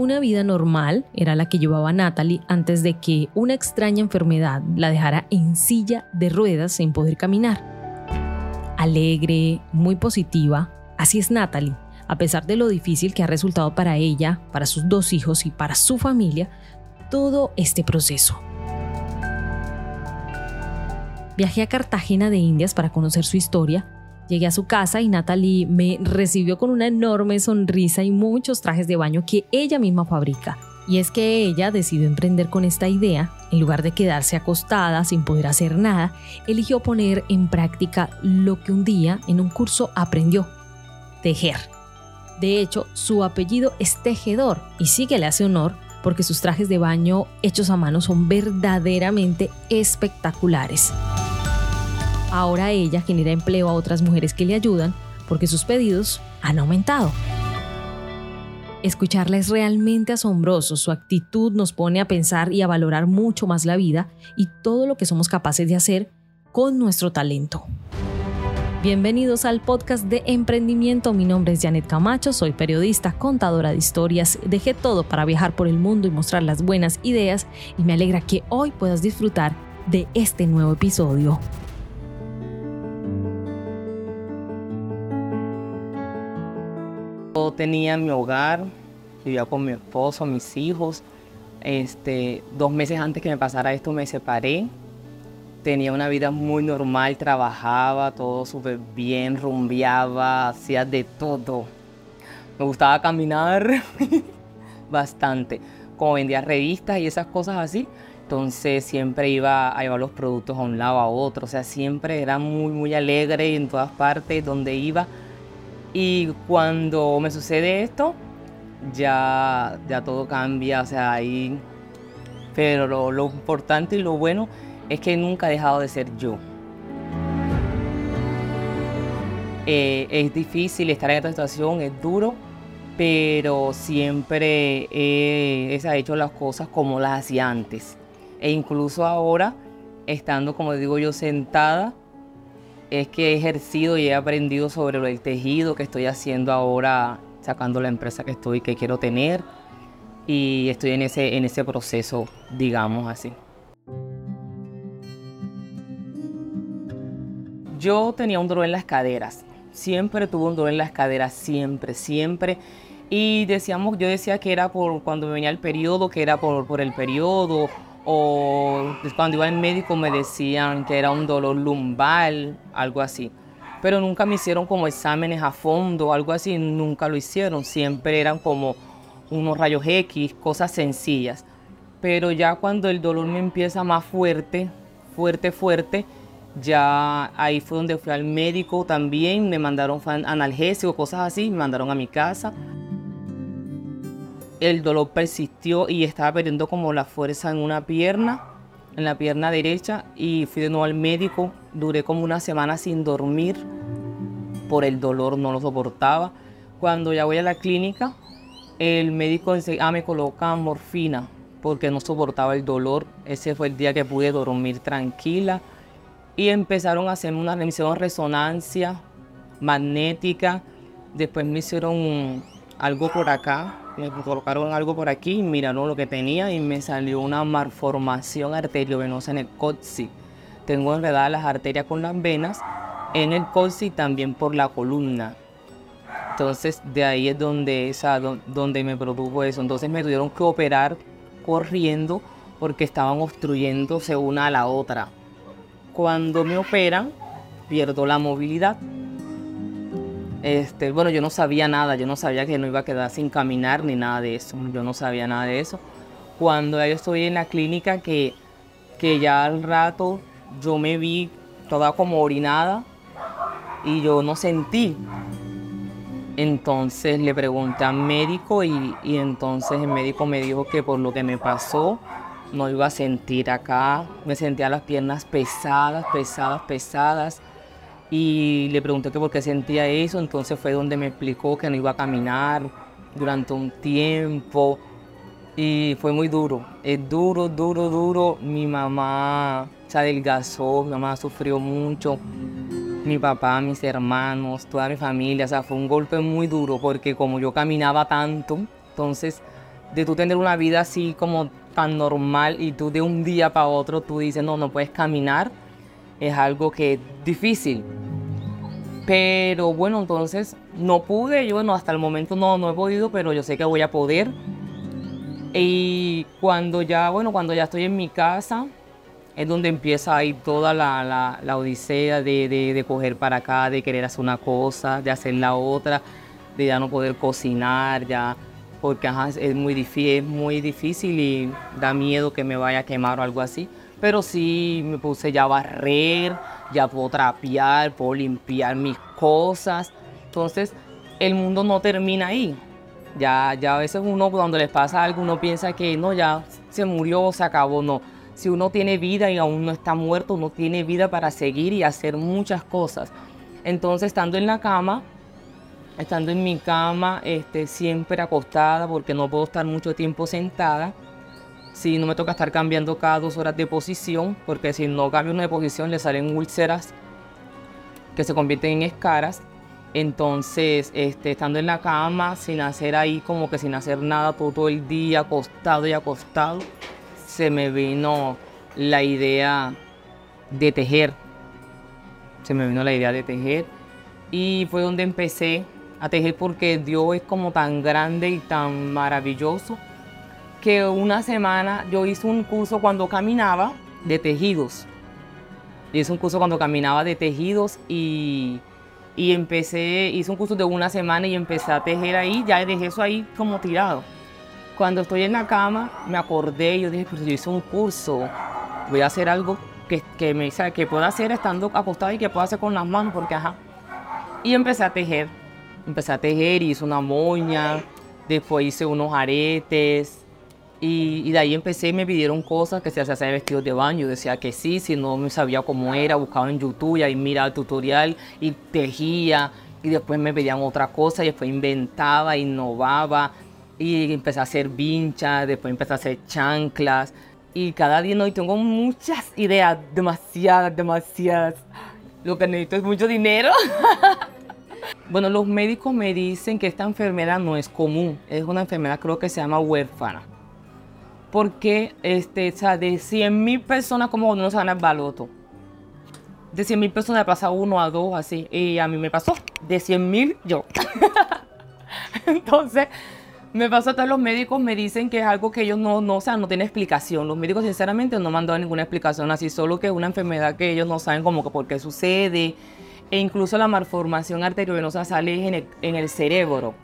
Una vida normal era la que llevaba Natalie antes de que una extraña enfermedad la dejara en silla de ruedas sin poder caminar. Alegre, muy positiva, así es Natalie. A pesar de lo difícil que ha resultado para ella, para sus dos hijos y para su familia, todo este proceso. Viajé a Cartagena de Indias para conocer su historia Llegué a su casa y Natalie me recibió con una enorme sonrisa y muchos trajes de baño que ella misma fabrica. Y es que ella decidió emprender con esta idea, en lugar de quedarse acostada sin poder hacer nada, eligió poner en práctica lo que un día en un curso aprendió, tejer. De hecho, su apellido es tejedor y sí que le hace honor porque sus trajes de baño hechos a mano son verdaderamente espectaculares. Ahora ella genera empleo a otras mujeres que le ayudan porque sus pedidos han aumentado. Escucharla es realmente asombroso, su actitud nos pone a pensar y a valorar mucho más la vida y todo lo que somos capaces de hacer con nuestro talento. Bienvenidos al podcast de emprendimiento, mi nombre es Janet Camacho, soy periodista, contadora de historias, dejé todo para viajar por el mundo y mostrar las buenas ideas y me alegra que hoy puedas disfrutar de este nuevo episodio. Tenía mi hogar, vivía con mi esposo, mis hijos. Este, dos meses antes que me pasara esto me separé. Tenía una vida muy normal, trabajaba todo súper bien, rumbeaba, hacía de todo. Me gustaba caminar bastante. Como vendía revistas y esas cosas así, entonces siempre iba a llevar los productos a un lado a otro. O sea, siempre era muy, muy alegre en todas partes donde iba y cuando me sucede esto, ya, ya todo cambia, o sea, ahí... Pero lo, importante y lo bueno es que nunca he dejado de ser yo. Eh, es difícil estar en esta situación, es duro, pero siempre he, hecho las cosas como las hacía antes. E incluso ahora, estando, como digo yo, sentada, es que he ejercido y he aprendido sobre el tejido que estoy haciendo ahora, sacando la empresa que estoy, que quiero tener. Y estoy en ese, en ese proceso, digamos así. Yo tenía un dolor en las caderas. Siempre tuve un dolor en las caderas, siempre, siempre. Y decíamos, yo decía que era por cuando venía el periodo, que era por, por el periodo o cuando iba al médico me decían que era un dolor lumbar, algo así. Pero nunca me hicieron como exámenes a fondo, algo así, nunca lo hicieron. Siempre eran como unos rayos X, cosas sencillas. Pero ya cuando el dolor me empieza más fuerte, fuerte, fuerte, ya ahí fue donde fui al médico también, me mandaron analgésicos, cosas así, me mandaron a mi casa el dolor persistió y estaba perdiendo como la fuerza en una pierna, en la pierna derecha, y fui de nuevo al médico. Duré como una semana sin dormir por el dolor, no lo soportaba. Cuando ya voy a la clínica, el médico ah, me coloca morfina porque no soportaba el dolor. Ese fue el día que pude dormir tranquila. Y empezaron a hacerme una, resonancia magnética. Después me hicieron algo por acá, me colocaron algo por aquí miraron lo que tenía y me salió una malformación arteriovenosa en el coxis. Tengo enredadas las arterias con las venas en el coxis y también por la columna. Entonces de ahí es donde, esa, donde me produjo eso. Entonces me tuvieron que operar corriendo porque estaban obstruyéndose una a la otra. Cuando me operan, pierdo la movilidad este, bueno, yo no sabía nada, yo no sabía que no iba a quedar sin caminar ni nada de eso, yo no sabía nada de eso. Cuando yo estoy en la clínica, que, que ya al rato yo me vi toda como orinada y yo no sentí. Entonces le pregunté al médico y, y entonces el médico me dijo que por lo que me pasó no iba a sentir acá, me sentía las piernas pesadas, pesadas, pesadas y le pregunté que por qué sentía eso, entonces fue donde me explicó que no iba a caminar durante un tiempo y fue muy duro, es duro, duro, duro. Mi mamá se adelgazó, mi mamá sufrió mucho, mi papá, mis hermanos, toda mi familia, o sea, fue un golpe muy duro porque como yo caminaba tanto, entonces de tú tener una vida así como tan normal y tú de un día para otro tú dices, no, no puedes caminar, es algo que es difícil. Pero bueno, entonces no pude, yo bueno, hasta el momento no, no he podido, pero yo sé que voy a poder. Y cuando ya, bueno, cuando ya estoy en mi casa, es donde empieza ahí toda la, la, odisea de, de, de, coger para acá, de querer hacer una cosa, de hacer la otra, de ya no poder cocinar, ya, porque es, muy difícil, es muy difícil y da miedo que me vaya a quemar o algo así. Pero sí me puse ya a barrer, ya puedo trapear, puedo limpiar mis cosas. Entonces, el mundo no termina ahí. Ya, ya a veces uno cuando les pasa algo, uno piensa que no, ya se murió, se acabó. No, si uno tiene vida y aún no está muerto, uno tiene vida para seguir y hacer muchas cosas. Entonces, estando en la cama, estando en mi cama, este, siempre acostada, porque no puedo estar mucho tiempo sentada, si no me toca estar cambiando cada dos horas de posición, porque si no cambio una de posición le salen úlceras que se convierten en escaras. Entonces, este, estando en la cama, sin hacer ahí como que sin hacer nada todo, el día, acostado y acostado, se me vino la idea de tejer. Se me vino la idea de tejer. Y fue donde empecé a tejer porque Dios es como tan grande y tan maravilloso que una semana yo hice un curso cuando caminaba de tejidos. Yo hice un curso cuando caminaba de tejidos y y empecé, hice un curso de una semana y empecé a tejer ahí, ya dejé eso ahí como tirado. Cuando estoy en la cama, me acordé y yo dije, pues yo hice un curso, voy a hacer algo que, que, me, que pueda hacer estando acostado y que pueda hacer con las manos, porque ajá. Y empecé a tejer, empecé a tejer, hice una moña, después hice unos aretes, y, de ahí empecé me pidieron cosas que se hacía vestidos de baño. Yo decía que sí, si no me sabía cómo era, buscaba en YouTube y ahí miraba el tutorial y tejía. Y después me pedían otra cosa y después inventaba, innovaba. Y empecé a hacer vinchas, después empecé a hacer chanclas. Y cada día hoy tengo muchas ideas, demasiadas, demasiadas. Lo que necesito es mucho dinero. bueno, los médicos me dicen que esta enfermedad no es común. Es una enfermedad creo que se llama huérfana porque este, o sea, de 100 mil personas, como cuando uno se gana el baloto. De 100 mil personas pasa uno a dos, así. Y a mí me pasó. De 100 mil, yo. Entonces, me pasó, todos los médicos me dicen que es algo que ellos no, no, o sea, no tienen explicación. Los médicos, sinceramente, no me han dado ninguna explicación así, solo que es una enfermedad que ellos no saben como que por qué sucede. E incluso la malformación arteriovenosa sale en el cerebro.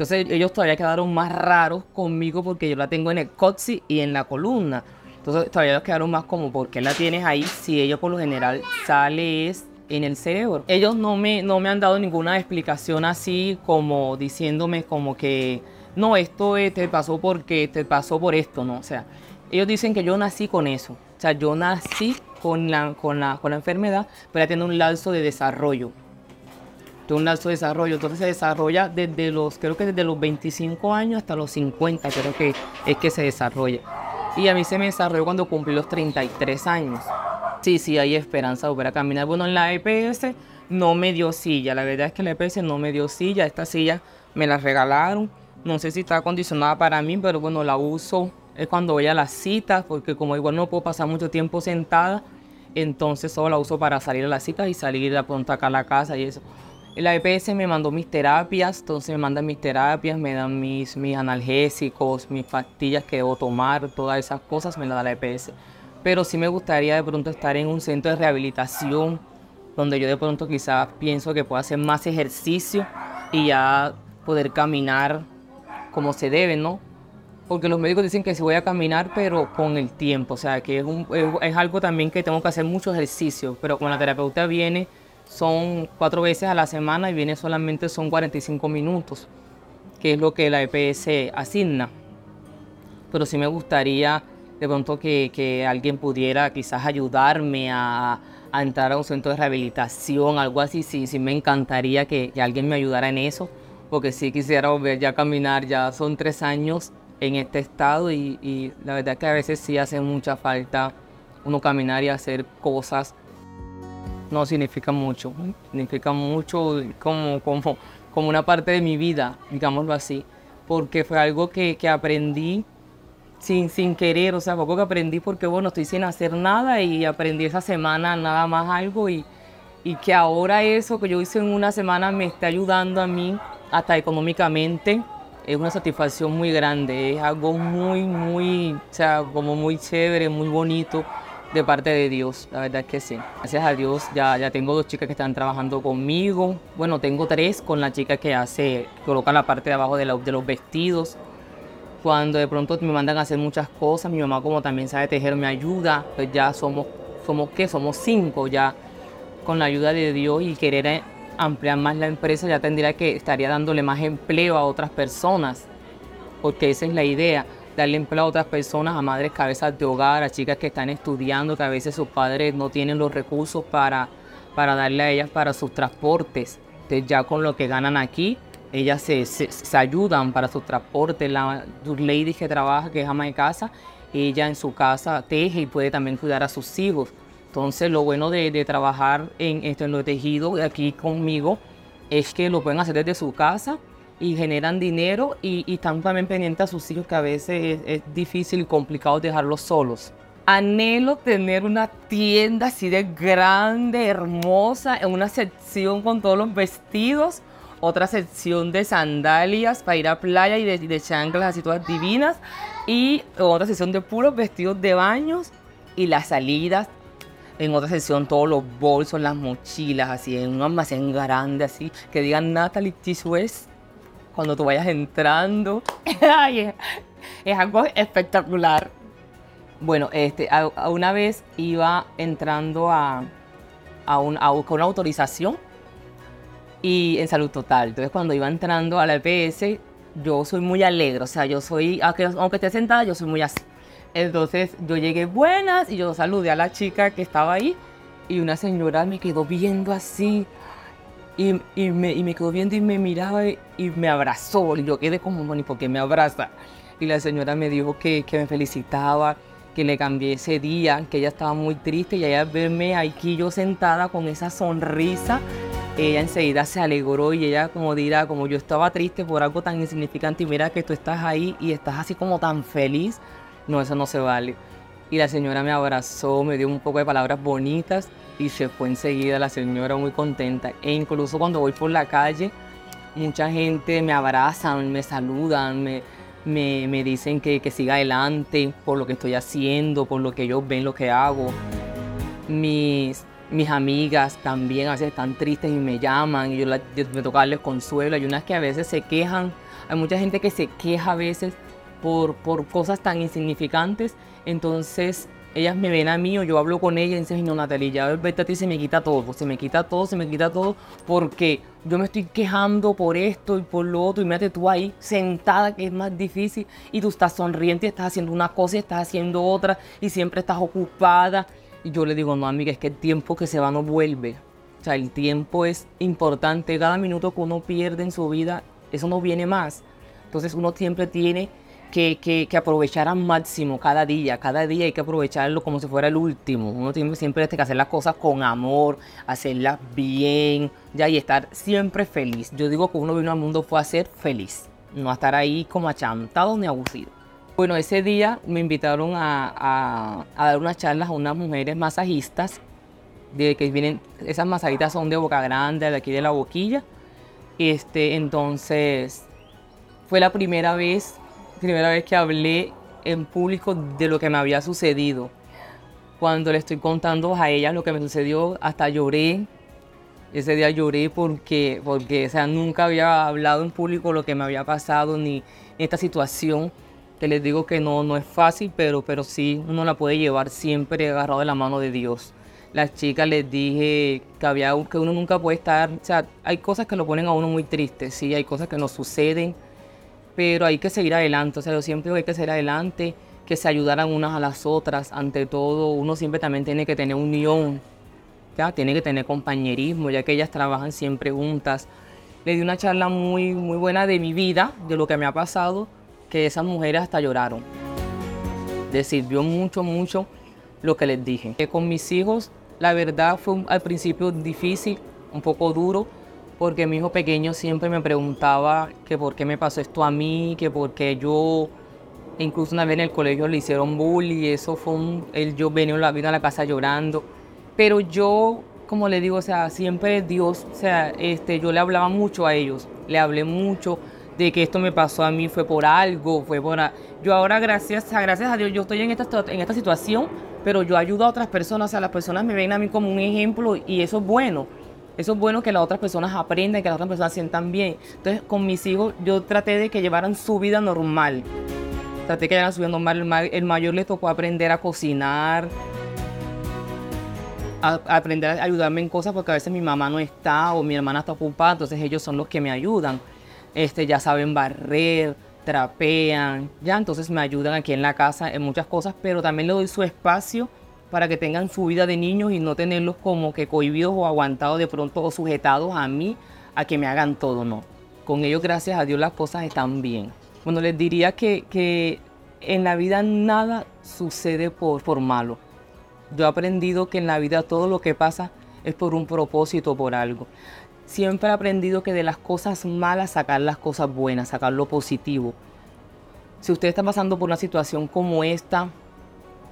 Entonces ellos todavía quedaron más raros conmigo porque yo la tengo en el coxi y en la columna. Entonces todavía ellos quedaron más como, ¿por qué la tienes ahí? Si ellos por lo general sale en el cerebro. Ellos no me, no me han dado ninguna explicación así como diciéndome como que, no, esto te pasó porque te pasó por esto, ¿no? O sea, ellos dicen que yo nací con eso. O sea, yo nací con la, con la, con la enfermedad, pero ya tiene un lapso de desarrollo un alto desarrollo. Entonces se desarrolla desde los, creo que desde los 25 años hasta los 50, creo que es que se desarrolla. Y a mí se me desarrolló cuando cumplí los 33 años. Sí, sí, hay esperanza de volver a caminar. Bueno, en la EPS no me dio silla. La verdad es que la EPS no me dio silla. Esta silla me la regalaron. No sé si está acondicionada para mí, pero bueno, la uso es cuando voy a las citas, porque como igual no puedo pasar mucho tiempo sentada, entonces solo la uso para salir a las citas y salir de pronto acá a la casa y eso. La EPS me mandó mis terapias, entonces me mandan mis terapias, me dan mis, mis analgésicos, mis pastillas que debo tomar, todas esas cosas me las da la EPS. Pero sí me gustaría de pronto estar en un centro de rehabilitación donde yo de pronto quizás pienso que pueda hacer más ejercicio y ya poder caminar como se debe, ¿no? Porque los médicos dicen que sí voy a caminar, pero con el tiempo, o sea, que es, es algo también que tengo que hacer mucho ejercicio, pero cuando la terapeuta viene son cuatro veces a la semana y viene solamente son 45 minutos, que es lo que la EPS asigna. Pero sí me gustaría de pronto que, alguien pudiera quizás ayudarme a, entrar a un centro de rehabilitación, algo así, sí, sí me encantaría que, alguien me ayudara en eso, porque sí quisiera volver ya a caminar, ya son tres años en este estado y, y la verdad que a veces sí hace mucha falta uno caminar y hacer cosas no significa mucho, significa mucho como, como, como una parte de mi vida, digámoslo así. porque fue algo que, que aprendí sin, sin querer, o sea, poco que aprendí porque, bueno, estoy sin hacer nada y aprendí esa semana nada más algo y, y que ahora eso que yo hice en una semana me está ayudando a mí hasta económicamente. Es una satisfacción muy grande, es algo muy, muy, o sea, como muy chévere, muy bonito de parte de Dios, la verdad es que sí. Gracias a Dios ya, ya tengo dos chicas que están trabajando conmigo. Bueno, tengo tres con la chica que hace, coloca la parte de abajo de, de los vestidos. Cuando de pronto me mandan a hacer muchas cosas, mi mamá como también sabe tejer me ayuda, pues ya somos, somos ¿qué? Somos cinco ya con la ayuda de Dios y querer ampliar más la empresa ya tendría que estaría dándole más empleo a otras personas, porque esa es la idea darle empleo a otras personas, a madres cabezas de hogar, a chicas que están estudiando, que a veces sus padres no tienen los recursos para, para darle a ellas para sus transportes. Entonces ya con lo que ganan aquí, ellas se, se, ayudan para sus transportes. La lady que trabaja, que es ama de casa, ella en su casa teje y puede también cuidar a sus hijos. Entonces lo bueno de, de trabajar en, esto, en lo tejido aquí conmigo es que lo pueden hacer desde su casa y generan dinero y, y están también pendientes a sus hijos que a veces es, difícil y complicado dejarlos solos. Anhelo tener una tienda así de grande, hermosa, en una sección con todos los vestidos, otra sección de sandalias para ir a playa y de, de chanclas así todas divinas y otra sección de puros vestidos de baños y las salidas en otra sección todos los bolsos, las mochilas, así en un almacén grande, así que digan Natalie Tissues cuando tú vayas entrando. es algo espectacular. Bueno, este, a, una vez iba entrando a, a, un, a buscar una autorización y en salud total. Entonces cuando iba entrando a la EPS, yo soy muy alegre, o sea, yo soy, aunque, aunque esté sentada, yo soy muy así. Entonces yo llegué buenas y yo saludé a la chica que estaba ahí y una señora me quedó viendo así y, me, y me quedó viendo y me miraba y, me abrazó. Y yo quedé como, bueno, ¿y por qué me abraza? Y la señora me dijo que, que me felicitaba, que le cambié ese día, que ella estaba muy triste y ella verme aquí yo sentada con esa sonrisa, ella enseguida se alegró y ella como dirá, como yo estaba triste por algo tan insignificante y mira que tú estás ahí y estás así como tan feliz, no, eso no se vale. Y la señora me abrazó, me dio un poco de palabras bonitas y se fue enseguida la señora muy contenta. E incluso cuando voy por la calle, mucha gente me abraza, me saludan, me, me, dicen que, que, siga adelante por lo que estoy haciendo, por lo que ellos ven lo que hago. Mis, mis amigas también a veces están tristes y me llaman y yo, me toca darles consuelo. Hay unas que a veces se quejan, hay mucha gente que se queja a veces por, por cosas tan insignificantes. Entonces ellas me ven a mí o yo hablo con ellas y dicen, no, Natalia, ya vete a ti se me quita todo, se me quita todo, se me quita todo, porque yo me estoy quejando por esto y por lo otro, y mírate tú ahí sentada, que es más difícil, y tú estás sonriente estás haciendo una cosa y estás haciendo otra, y siempre estás ocupada. Y yo le digo, no, amiga, es que el tiempo que se va no vuelve. O sea, el tiempo es importante, cada minuto que uno pierde en su vida, eso no viene más. Entonces uno siempre tiene que, que, que, aprovechar al máximo cada día. Cada día hay que aprovecharlo como si fuera el último. Uno tiene siempre que hacer las cosas con amor, hacerlas bien, ya y estar siempre feliz. Yo digo que uno vino al mundo fue a ser feliz, no a estar ahí como achantado ni abusivo. Bueno, ese día me invitaron a, a, a dar unas charlas a unas mujeres masajistas, de que vienen, esas masajitas son de boca grande, de aquí de la boquilla. Este, entonces, fue la primera vez primera vez que hablé en público de lo que me había sucedido. Cuando le estoy contando a ella lo que me sucedió, hasta lloré. Ese día lloré porque, porque o sea, nunca había hablado en público lo que me había pasado ni esta situación. Que les digo que no, no es fácil, pero, pero sí uno la puede llevar siempre agarrado de la mano de Dios. Las chicas les dije que, había, que uno nunca puede estar, o sea, hay cosas que lo ponen a uno muy triste, sí, hay cosas que nos suceden, pero hay que seguir adelante, o sea, yo siempre hay que seguir adelante, que se ayudaran unas a las otras, ante todo, uno siempre también tiene que tener unión, ya, tiene que tener compañerismo, ya que ellas trabajan siempre juntas. Le di una charla muy, muy buena de mi vida, de lo que me ha pasado, que esas mujeres hasta lloraron. Les sirvió mucho, mucho lo que les dije. Con mis hijos, la verdad fue al principio difícil, un poco duro, porque mi hijo pequeño siempre me preguntaba que por qué me pasó esto a mí, que por qué yo, incluso una vez en el colegio le hicieron bullying, eso fue un, él, yo venía a la, a la casa llorando, pero yo, como le digo, o sea, siempre Dios, o sea, este, yo le hablaba mucho a ellos, le hablé mucho de que esto me pasó a mí, fue por algo, fue por... Yo ahora, gracias, gracias a Dios, yo estoy en esta, en esta situación, pero yo ayudo a otras personas, o sea, las personas me ven a mí como un ejemplo y eso es bueno eso es bueno que las otras personas aprendan, que las otras personas sientan bien. Entonces, con mis hijos, yo traté de que llevaran su vida normal. Traté de que llevaran su vida normal. El, mayor le tocó aprender a cocinar, a, aprender a ayudarme en cosas porque a veces mi mamá no está o mi hermana está ocupada, entonces ellos son los que me ayudan. Este, ya saben barrer, trapean, ya entonces me ayudan aquí en la casa en muchas cosas, pero también le doy su espacio para que tengan su vida de niños y no tenerlos como que cohibidos o aguantados de pronto o sujetados a mí a que me hagan todo, no. Con ellos, gracias a Dios, las cosas están bien. Bueno, les diría que, que en la vida nada sucede por, por malo. Yo he aprendido que en la vida todo lo que pasa es por un propósito, por algo. Siempre he aprendido que de las cosas malas sacar las cosas buenas, sacar lo positivo. Si usted está pasando por una situación como esta,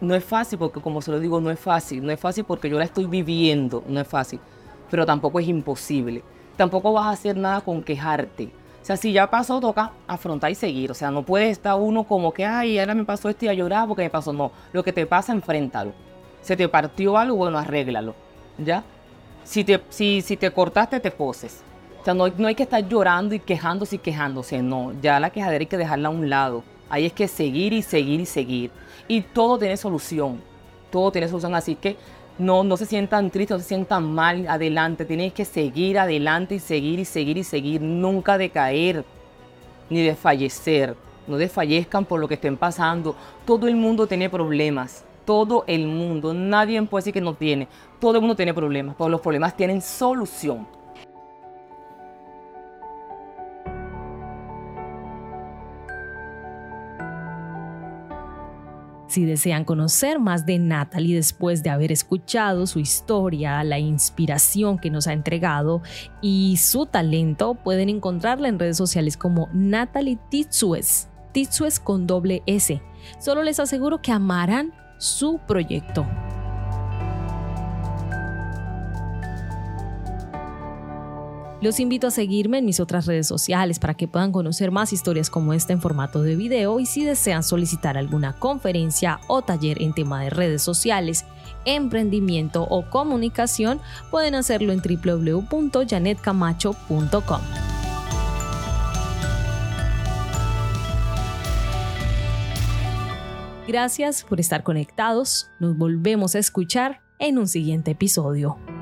no es fácil porque como se lo digo, no es fácil. No es fácil porque yo la estoy viviendo, no es fácil. Pero tampoco es imposible. Tampoco vas a hacer nada con quejarte. O sea, si ya pasó, toca afrontar y seguir. O sea, no puede estar uno como que, ay, ahora me pasó esto y a llorar porque me pasó. No, lo que te pasa, enfréntalo. Se te partió algo, bueno, arréglalo. ¿Ya? Si te, si, si te cortaste, te poses. O sea, no, no hay que estar llorando y quejándose y quejándose. No, ya la quejadera hay que dejarla a un lado. Ahí es que seguir y seguir y seguir. Y todo tiene solución. Todo tiene solución. Así que no, no se sientan tristes, no se sientan mal. Adelante. Tienes que seguir adelante y seguir y seguir y seguir. Nunca decaer ni desfallecer. No desfallezcan por lo que estén pasando. Todo el mundo tiene problemas. Todo el mundo. Nadie puede decir que no tiene. Todo el mundo tiene problemas. Todos los problemas tienen solución. Si desean conocer más de Natalie después de haber escuchado su historia, la inspiración que nos ha entregado y su talento, pueden encontrarla en redes sociales como Natalie Titsues, Titsues con doble S. Solo les aseguro que amarán su proyecto. Los invito a seguirme en mis otras redes sociales para que puedan conocer más historias como esta en formato de video y si desean solicitar alguna conferencia o taller en tema de redes sociales, emprendimiento o comunicación, pueden hacerlo en www.janetcamacho.com. Gracias por estar conectados. Nos volvemos a escuchar en un siguiente episodio.